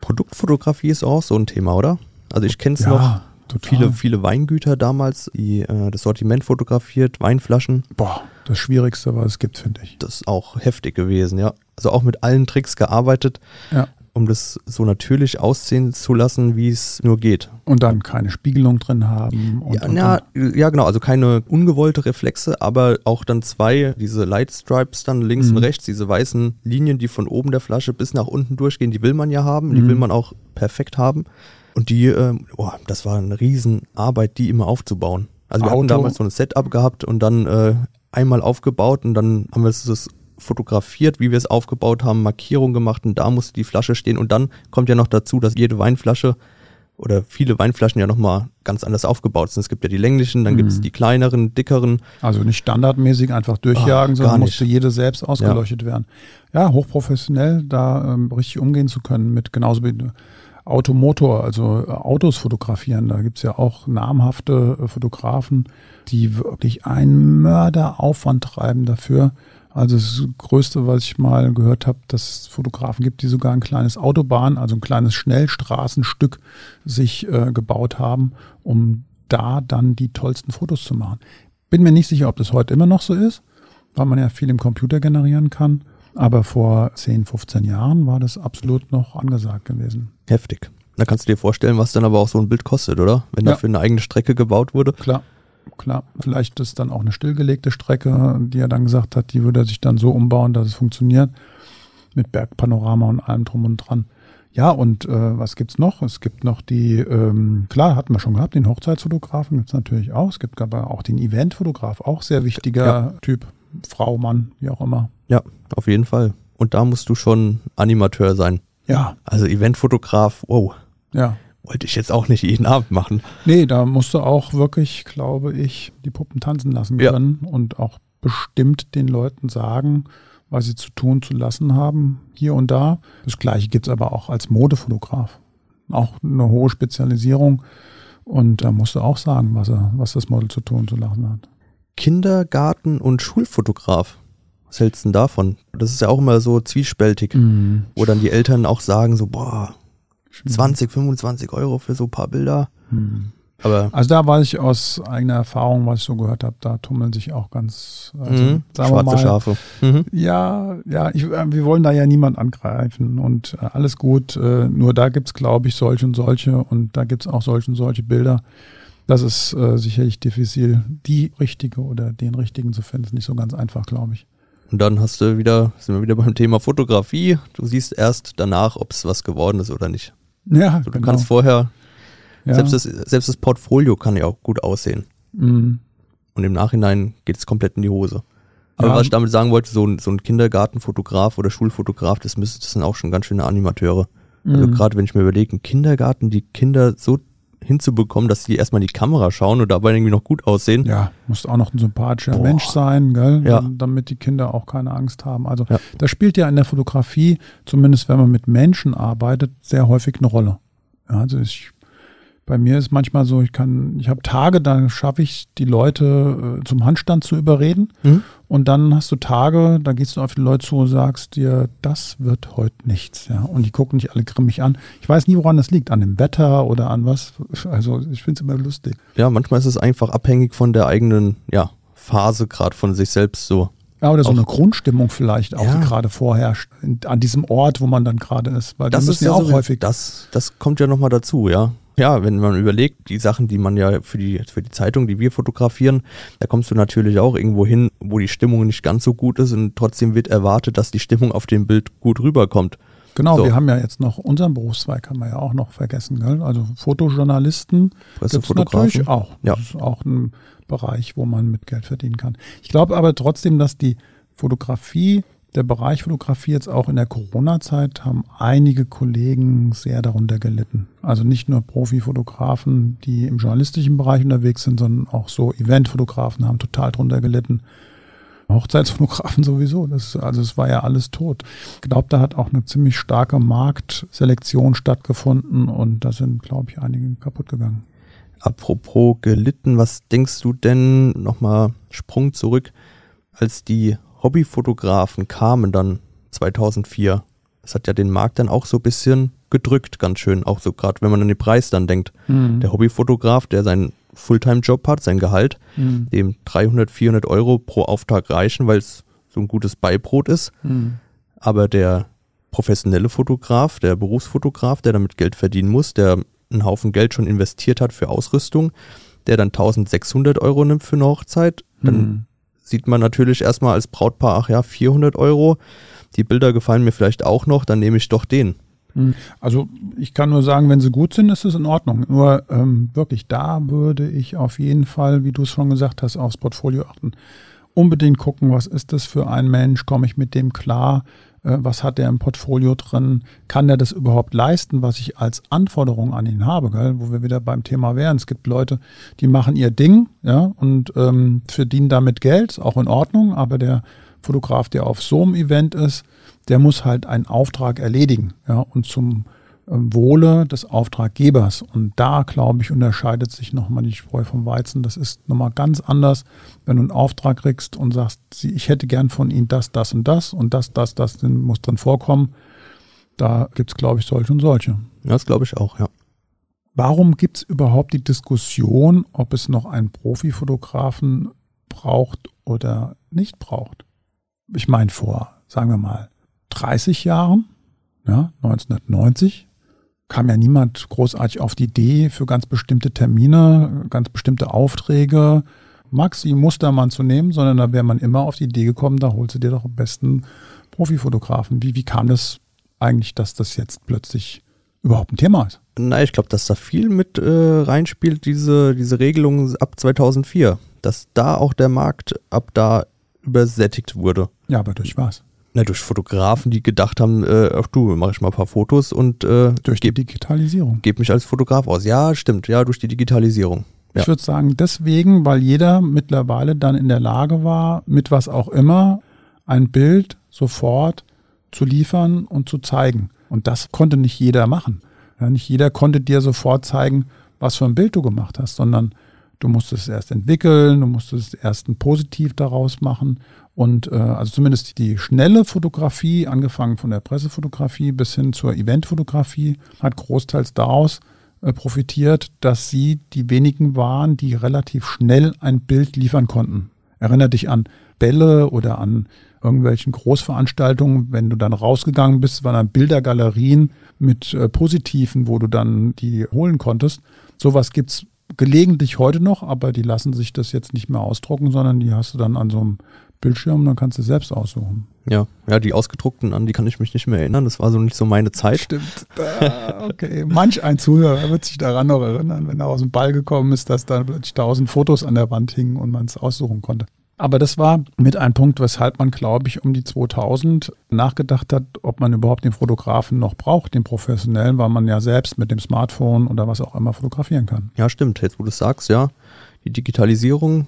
Produktfotografie ist auch so ein Thema, oder? Also ich kenne es Ja, noch. total. Viele, viele Weingüter damals, die äh, das Sortiment fotografiert, Weinflaschen. Boah, das Schwierigste, was es gibt, finde ich. Das ist auch heftig gewesen, ja. Also auch mit allen Tricks gearbeitet, Ja. um das so natürlich aussehen zu lassen, wie es nur geht. Und dann keine Spiegelung drin haben. Und, ja, und, ja, ja, genau, also keine ungewollte Reflexe, aber auch dann zwei, diese Light Stripes dann links Mhm. und rechts, diese weißen Linien, die von oben der Flasche bis nach unten durchgehen, die will man ja haben, die Mhm. will man auch perfekt haben. Und die, ähm, oh, das war eine Riesenarbeit, die immer aufzubauen. Also wir hatten Auto. damals so ein Setup gehabt und dann äh, einmal aufgebaut und dann haben wir es fotografiert, wie wir es aufgebaut haben, Markierung gemacht und da musste die Flasche stehen und dann kommt ja noch dazu, dass jede Weinflasche oder viele Weinflaschen ja nochmal ganz anders aufgebaut sind. Es gibt ja die länglichen, dann gibt es Mhm. die kleineren, dickeren. Also nicht standardmäßig einfach durchjagen, gar sondern nicht. musste jede selbst ausgeleuchtet werden. Ja, hochprofessionell, da ähm, richtig umgehen zu können mit genauso wie Automotor, also äh, Autos fotografieren. Da gibt's ja auch namhafte äh, Fotografen, die wirklich einen Mörderaufwand treiben dafür. Also das Größte, was ich mal gehört habe, dass es Fotografen gibt, die sogar ein kleines Autobahn, also ein kleines Schnellstraßenstück sich äh, gebaut haben, um da dann die tollsten Fotos zu machen. Bin mir nicht sicher, ob das heute immer noch so ist, weil man ja viel im Computer generieren kann. Aber vor 10, 15 Jahren war das absolut noch angesagt gewesen. Heftig. Da kannst du dir vorstellen, was dann aber auch so ein Bild kostet, oder? Wenn Ja. dafür eine eigene Strecke gebaut wurde. Klar, klar. Vielleicht ist dann auch eine stillgelegte Strecke, die er dann gesagt hat, die würde er sich dann so umbauen, dass es funktioniert. Mit Bergpanorama und allem drum und dran. Ja, und äh, was gibt's noch? Es gibt noch die, ähm, klar, hatten wir schon gehabt, den Hochzeitsfotografen gibt's natürlich auch. Es gibt aber auch den Eventfotograf, auch sehr wichtiger Ja. Typ. Frau, Mann, wie auch immer. Ja, auf jeden Fall. Und da musst du schon Animateur sein. Ja, Also Eventfotograf, wow, ja. wollte ich jetzt auch nicht jeden Abend machen. Nee, da musst du auch wirklich, glaube ich, die Puppen tanzen lassen Ja. können und auch bestimmt den Leuten sagen, was sie zu tun, zu lassen haben, hier und da. Das gleiche gibt's aber auch als Modefotograf. Auch eine hohe Spezialisierung. Und da musst du auch sagen, was, er, was das Model zu tun, zu lassen hat. Kindergarten- und Schulfotograf. Was hältst du denn davon? Das ist ja auch immer so zwiespältig, Mhm. wo dann die Eltern auch sagen so, boah, 20, 25 Euro für so ein paar Bilder. Mhm. Aber Also da weiß ich aus eigener Erfahrung, was ich so gehört habe, da tummeln sich auch ganz, also, mhm, schwarze mal, Schafe. Mhm. Ja, ja, ich, äh, wir wollen da ja niemand angreifen und äh, alles gut. Äh, nur da gibt's, glaube ich, solche und solche und da gibt's auch solche und solche Bilder. Das ist äh, sicherlich diffizil, die richtige oder den richtigen zu finden. Ist nicht so ganz einfach, glaube ich. Und dann hast du wieder, sind wir wieder beim Thema Fotografie. Du siehst erst danach, ob es was geworden ist oder nicht. Ja, Also du genau. kannst vorher, ja. selbst, das, selbst das Portfolio kann ja auch gut aussehen. mm, Und im Nachhinein geht es komplett in die Hose. Aber Ja. was ich damit sagen wollte, so ein, so ein Kindergartenfotograf oder Schulfotograf, das müsste, das sind auch schon ganz schöne Animateure. Also mm. gerade wenn ich mir überlege, ein Kindergarten, die Kinder so hinzubekommen, dass sie erstmal die Kamera schauen und dabei irgendwie noch gut aussehen. Ja, muss auch noch ein sympathischer Boah. Mensch sein, gell? Ja. damit die Kinder auch keine Angst haben. Also Ja. das spielt ja in der Fotografie, zumindest wenn man mit Menschen arbeitet, sehr häufig eine Rolle. Ja, also ich, bei mir ist manchmal so, ich kann, ich habe Tage, da schaffe ich die Leute äh, zum Handstand zu überreden. Mhm. Und dann hast du Tage, da gehst du auf die Leute zu und sagst dir, das wird heute nichts. Ja, und die gucken dich alle grimmig an. Ich weiß nie, woran das liegt, an dem Wetter oder an was. (laughs) Also ich finde es immer lustig. Ja, manchmal ist es einfach abhängig von der eigenen ja, Phase, gerade von sich selbst so. Ja, oder so Auch- eine Grundstimmung vielleicht auch, Ja. die gerade vorherrscht, an diesem Ort, wo man dann gerade ist. Weil Das ist ja auch so- häufig. Das, das kommt ja nochmal dazu, ja. Ja, wenn man überlegt, die Sachen, die man ja für die, für die Zeitung, die wir fotografieren, da kommst du natürlich auch irgendwo hin, wo die Stimmung nicht ganz so gut ist und trotzdem wird erwartet, dass die Stimmung auf dem Bild gut rüberkommt. Genau, So. wir haben ja jetzt noch unseren Berufszweig, haben wir ja auch noch vergessen. Gell? Also Fotojournalisten Pressefotografen. natürlich auch. Ja. Das ist auch ein Bereich, wo man mit Geld verdienen kann. Ich glaube aber trotzdem, dass die Fotografie der Bereich Fotografie jetzt auch in der Corona-Zeit haben einige Kollegen sehr darunter gelitten. Also nicht nur Profifotografen, die im journalistischen Bereich unterwegs sind, sondern auch so Eventfotografen haben total darunter gelitten. Hochzeitsfotografen (laughs) sowieso. Das, also es war ja alles tot. Ich glaube, da hat auch eine ziemlich starke Marktselektion stattgefunden und da sind, glaube ich, einige kaputt gegangen. Apropos gelitten, was denkst du denn, nochmal Sprung zurück, als die Hobbyfotografen kamen dann 2004. Das hat ja den Markt dann auch so ein bisschen gedrückt, ganz schön. Auch so gerade, wenn man an den Preis dann denkt. Mhm. Der Hobbyfotograf, der seinen Fulltime-Job hat, sein Gehalt, mhm. dem 300, 400 Euro pro Auftrag reichen, weil es so ein gutes Beibrot ist. Mhm. Aber der professionelle Fotograf, der Berufsfotograf, der damit Geld verdienen muss, der einen Haufen Geld schon investiert hat für Ausrüstung, der dann 1600 Euro nimmt für eine Hochzeit, dann mhm sieht man natürlich erstmal als Brautpaar, ach ja, 400 Euro. Die Bilder gefallen mir vielleicht auch noch, dann nehme ich doch den. Hm. Also ich kann nur sagen, wenn sie gut sind, ist es in Ordnung. Nur ähm, wirklich, da würde ich auf jeden Fall, wie du es schon gesagt hast, aufs Portfolio achten. Unbedingt gucken, was ist das für ein Mensch, komme ich mit dem klar, was hat er im Portfolio drin, kann er das überhaupt leisten, was ich als Anforderung an ihn habe, gell? wo wir wieder beim Thema wären. Es gibt Leute, die machen ihr Ding ja, und ähm, verdienen damit Geld, auch in Ordnung, aber der Fotograf, der auf so einem Event ist, der muss halt einen Auftrag erledigen ja, und zum Wohle des Auftraggebers. Und da, glaube ich, unterscheidet sich nochmal die Spreu vom Weizen. Das ist nochmal ganz anders, wenn du einen Auftrag kriegst und sagst, ich hätte gern von Ihnen das, das und das und das, das, das muss drin vorkommen. Da gibt es, glaube ich, solche und solche. Ja, das glaube ich auch, ja. Warum gibt es überhaupt die Diskussion, ob es noch einen Profifotografen braucht oder nicht braucht? Ich meine, vor, sagen wir mal, 30 Jahren, ja, 1990, kam ja niemand großartig auf die Idee für ganz bestimmte Termine, ganz bestimmte Aufträge, Maxi Mustermann zu nehmen, sondern da wäre man immer auf die Idee gekommen, da holst du dir doch am besten Profifotografen. Wie, wie kam das eigentlich, dass das jetzt plötzlich überhaupt ein Thema ist? Na, ich glaube, dass da viel mit äh, reinspielt, diese, diese Regelung ab 2004, dass da auch der Markt ab da übersättigt wurde. Ja, aber durch was? Na, durch Fotografen, die gedacht haben, äh, ach du, mach ich mal ein paar Fotos und äh, durch die Digitalisierung. Gebe mich als Fotograf aus. Ja, stimmt, ja, durch die Digitalisierung. Ja. Ich würde sagen, deswegen, weil jeder mittlerweile dann in der Lage war, mit was auch immer ein Bild sofort zu liefern und zu zeigen. Und das konnte nicht jeder machen. Ja, nicht jeder konnte dir sofort zeigen, was für ein Bild du gemacht hast, sondern du musstest es erst entwickeln, du musstest erst ein Positiv daraus machen und äh, also zumindest die schnelle Fotografie, angefangen von der Pressefotografie bis hin zur Eventfotografie, hat großteils daraus äh, profitiert, dass sie die wenigen waren, die relativ schnell ein Bild liefern konnten. Erinner dich an Bälle oder an irgendwelchen Großveranstaltungen, wenn du dann rausgegangen bist, waren dann Bildergalerien mit äh, Positiven, wo du dann die holen konntest. Sowas gibt's gelegentlich heute noch, aber die lassen sich das jetzt nicht mehr ausdrucken, sondern die hast du dann an so einem Bildschirm, dann kannst du selbst aussuchen. Ja, ja, die ausgedruckten, an die kann ich mich nicht mehr erinnern. Das war so nicht so meine Zeit. Stimmt. Ah, okay. Manch ein Zuhörer wird sich daran noch erinnern, wenn er aus dem Ball gekommen ist, dass da plötzlich tausend Fotos an der Wand hingen und man es aussuchen konnte. Aber das war mit ein Punkt, weshalb man, glaube ich, um die 2000 nachgedacht hat, ob man überhaupt den Fotografen noch braucht, den professionellen, weil man ja selbst mit dem Smartphone oder was auch immer fotografieren kann. Ja, stimmt. Jetzt, wo du es sagst, ja. Die Digitalisierung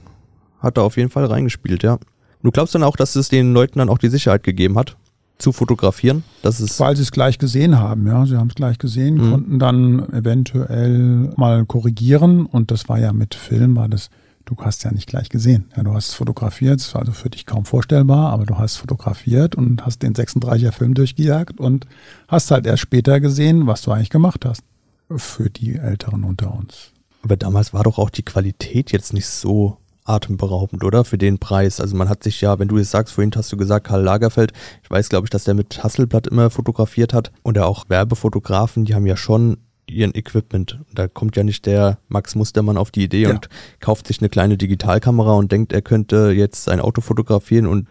hat da auf jeden Fall reingespielt, ja. Du glaubst dann auch, dass es den Leuten dann auch die Sicherheit gegeben hat, zu fotografieren? Dass es Weil sie es gleich gesehen haben, ja. Sie haben es gleich gesehen, mhm. konnten dann eventuell mal korrigieren und das war ja mit Film, war das, du hast ja nicht gleich gesehen. Ja, du hast fotografiert, also für dich kaum vorstellbar, aber du hast fotografiert und hast den 36er Film durchgejagt und hast halt erst später gesehen, was du eigentlich gemacht hast. Für die Älteren unter uns. Aber damals war doch auch die Qualität jetzt nicht so atemberaubend, oder? Für den Preis. Also man hat sich ja, wenn du es sagst, vorhin hast du gesagt, Karl Lagerfeld, ich weiß, glaube ich, dass der mit Hasselblatt immer fotografiert hat. Und auch Werbefotografen, die haben ja schon ihren Equipment. Da kommt ja nicht der Max Mustermann auf die Idee ja. und kauft sich eine kleine Digitalkamera und denkt, er könnte jetzt ein Auto fotografieren und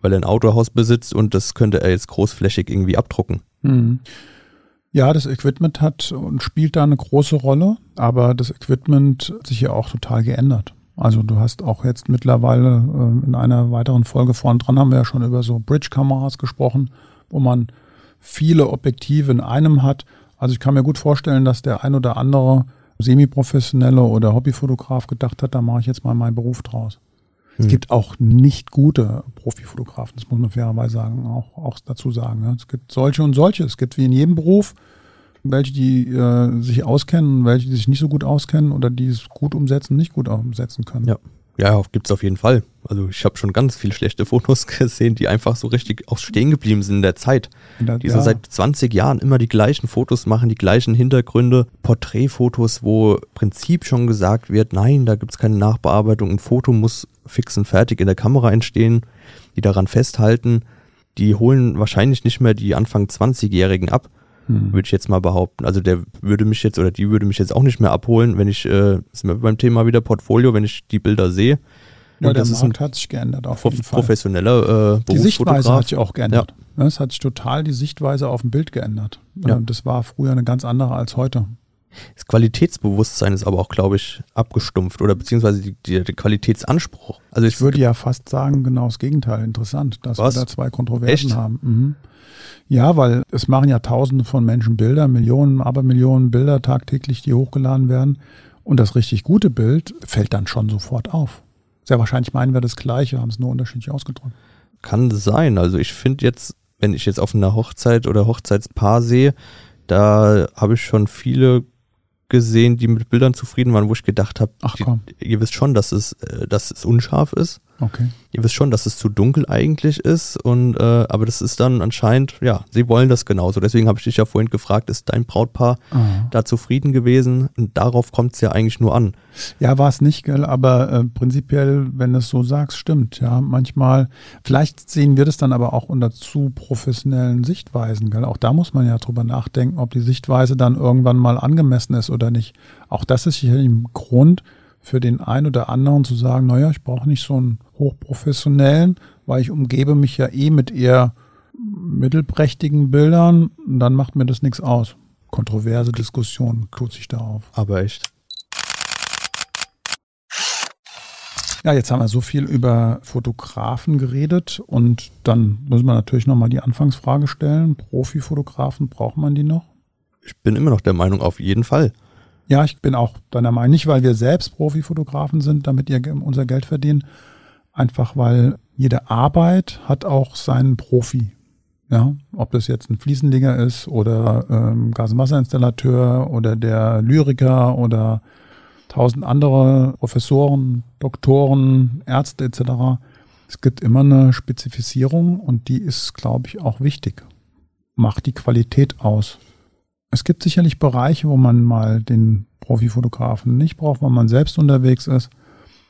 weil er ein Autohaus besitzt und das könnte er jetzt großflächig irgendwie abdrucken. Mhm. Ja, das Equipment hat und spielt da eine große Rolle, aber das Equipment hat sich ja auch total geändert. Also du hast auch jetzt mittlerweile äh, in einer weiteren Folge vorn dran haben wir ja schon über so Bridge-Kameras gesprochen, wo man viele Objektive in einem hat. Also ich kann mir gut vorstellen, dass der ein oder andere Semiprofessionelle oder Hobbyfotograf gedacht hat, da mache ich jetzt mal meinen Beruf draus. Es Hm. gibt auch nicht gute Profifotografen, das muss man fairerweise sagen, auch, auch dazu sagen. Ja. Es gibt solche und solche. Es gibt wie in jedem Beruf welche, die äh, sich auskennen welche, die sich nicht so gut auskennen oder die es gut umsetzen, nicht gut umsetzen können. Ja. Ja, gibt's auf jeden Fall. Also ich habe schon ganz viele schlechte (laughs) Fotos gesehen, die einfach so richtig auch stehen geblieben sind in der Zeit. Der- Die so ja. seit 20 Jahren immer die gleichen Fotos machen, die gleichen Hintergründe, Porträtfotos, wo im Prinzip schon gesagt wird, nein, da gibt's keine Nachbearbeitung, ein Foto muss fix und fertig in der Kamera entstehen, die daran festhalten. Die holen wahrscheinlich nicht mehr die Anfang 20-Jährigen ab, Hm. würde ich jetzt mal behaupten. Also der würde mich jetzt oder die würde mich jetzt auch nicht mehr abholen, wenn ich, äh, sind wir beim Thema wieder Portfolio, wenn ich die Bilder sehe. Ja, Und der das ist ein Markt hat sich geändert auf jeden Fall. professioneller äh, Die Sichtweise hat sich auch geändert. Ja. Es hat sich total die Sichtweise auf dem Bild geändert. Ja. Äh, Das war früher eine ganz andere als heute. Das Qualitätsbewusstsein ist aber auch, glaube ich, abgestumpft oder beziehungsweise die, die, der Qualitätsanspruch. Also ich Ich würde ja fast sagen, genau das Gegenteil. Interessant, dass Was? wir da zwei Kontroversen Echt? haben. Mhm. Ja, weil es machen ja Tausende von Menschen Bilder, Millionen, Abermillionen Bilder tagtäglich, die hochgeladen werden. Und das richtig gute Bild fällt dann schon sofort auf. Sehr wahrscheinlich meinen wir das Gleiche, haben es nur unterschiedlich ausgedrückt. kann sein. Also ich finde jetzt, wenn ich jetzt auf einer Hochzeit oder Hochzeitspaar sehe, da habe ich schon viele gesehen, die mit Bildern zufrieden waren, wo ich gedacht habe, ihr wisst schon, dass es, äh, dass es unscharf ist. Okay. Ihr wisst schon, dass es zu dunkel eigentlich ist und äh, aber das ist dann anscheinend, ja, sie wollen das genauso. Deswegen habe ich dich ja vorhin gefragt, ist dein Brautpaar Ah. da zufrieden gewesen? Und darauf kommt es ja eigentlich nur an. Ja, war es nicht, gell? aber äh, prinzipiell, wenn du es so sagst, stimmt. Ja, manchmal, vielleicht sehen wir das dann aber auch unter zu professionellen Sichtweisen. Gell? Auch da muss man ja drüber nachdenken, ob die Sichtweise dann irgendwann mal angemessen ist oder nicht. Auch das ist sicherlich ein Grund für den einen oder anderen zu sagen, naja, ich brauche nicht so einen hochprofessionellen, weil ich umgebe mich ja eh mit eher mittelprächtigen Bildern und dann macht mir das nichts aus. Kontroverse Diskussion tut sich da auf. Aber echt. Ja, jetzt haben wir so viel über Fotografen geredet und dann müssen wir natürlich nochmal die Anfangsfrage stellen. Profifotografen, braucht man die noch? Ich bin immer noch der Meinung, auf jeden Fall. Ja, ich bin auch deiner Meinung, nicht weil wir selbst Profifotografen sind, damit ihr unser Geld verdienen, einfach weil jede Arbeit hat auch seinen Profi. Ja, ob das jetzt ein Fliesenleger ist oder ähm, Gas- und Wasserinstallateur oder der Lyriker oder tausend andere Professoren, Doktoren, Ärzte etc. Es gibt immer eine Spezifizierung und die ist, glaube ich, auch wichtig. Macht die Qualität aus. Es gibt sicherlich Bereiche, wo man mal den Profifotografen nicht braucht, weil man selbst unterwegs ist.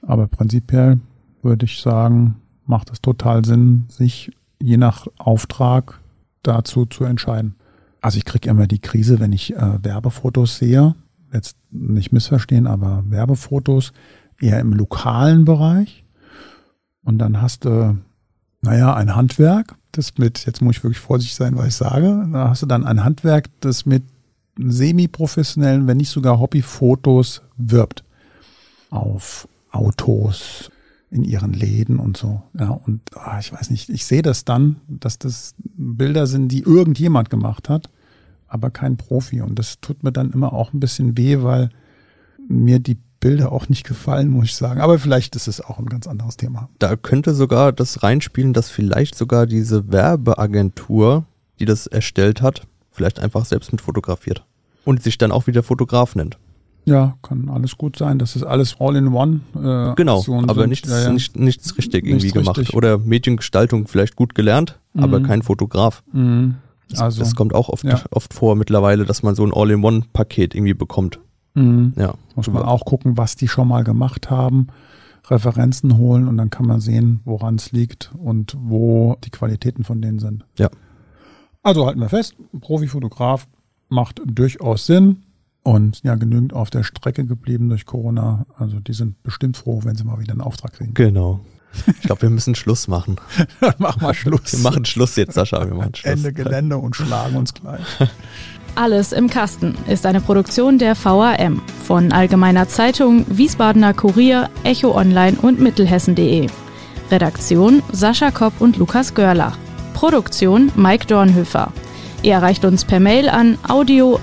Aber prinzipiell würde ich sagen, macht es total Sinn, sich je nach Auftrag dazu zu entscheiden. Also ich kriege immer die Krise, wenn ich äh, Werbefotos sehe. Jetzt nicht missverstehen, aber Werbefotos eher im lokalen Bereich. Und dann hast du, naja, ein Handwerk, das mit, jetzt muss ich wirklich vorsichtig sein, was ich sage, da hast du dann ein Handwerk, das mit semi-professionellen, wenn nicht sogar Hobbyfotos wirbt. Auf Autos, in ihren Läden und so. Ja, und ah, ich weiß nicht, ich sehe das dann, dass das Bilder sind, die irgendjemand gemacht hat, aber kein Profi. Und das tut mir dann immer auch ein bisschen weh, weil mir die Bilder auch nicht gefallen, muss ich sagen. Aber vielleicht ist es auch ein ganz anderes Thema. Da könnte sogar das reinspielen, dass vielleicht sogar diese Werbeagentur, die das erstellt hat, vielleicht einfach selbst mit fotografiert. Und sich dann auch wieder Fotograf nennt. Ja, kann alles gut sein. Das ist alles All-in-One. Äh, Genau, Aktionen aber sind. nichts, Ja, ja. Nicht, nichts richtig irgendwie Nichts gemacht. richtig. Oder Mediengestaltung vielleicht gut gelernt, aber Mhm. kein Fotograf. Mhm. Das, Also, das kommt auch oft, ja. oft vor mittlerweile, dass man so ein All-in-One-Paket irgendwie bekommt. mhm. Ja. muss man auch gucken, was die schon mal gemacht haben, Referenzen holen und dann kann man sehen, woran es liegt und wo die Qualitäten von denen sind. Ja. Also halten wir fest, Profifotograf macht durchaus Sinn und ja genügend auf der Strecke geblieben durch Corona. Also die sind bestimmt froh, wenn sie mal wieder einen Auftrag kriegen. Genau. Ich glaube, wir müssen Schluss machen. Dann machen wir Schluss. Wir machen Schluss jetzt, Sascha. Wir machen Schluss. Ende Gelände und schlagen uns gleich. (laughs) Alles im Kasten ist eine Produktion der VAM von Allgemeiner Zeitung, Wiesbadener Kurier, Echo Online und Mittelhessen.de. Redaktion Sascha Kopp und Lukas Görlach. Produktion Mike Dornhöfer. Ihr erreicht uns per Mail an audio.vm.de.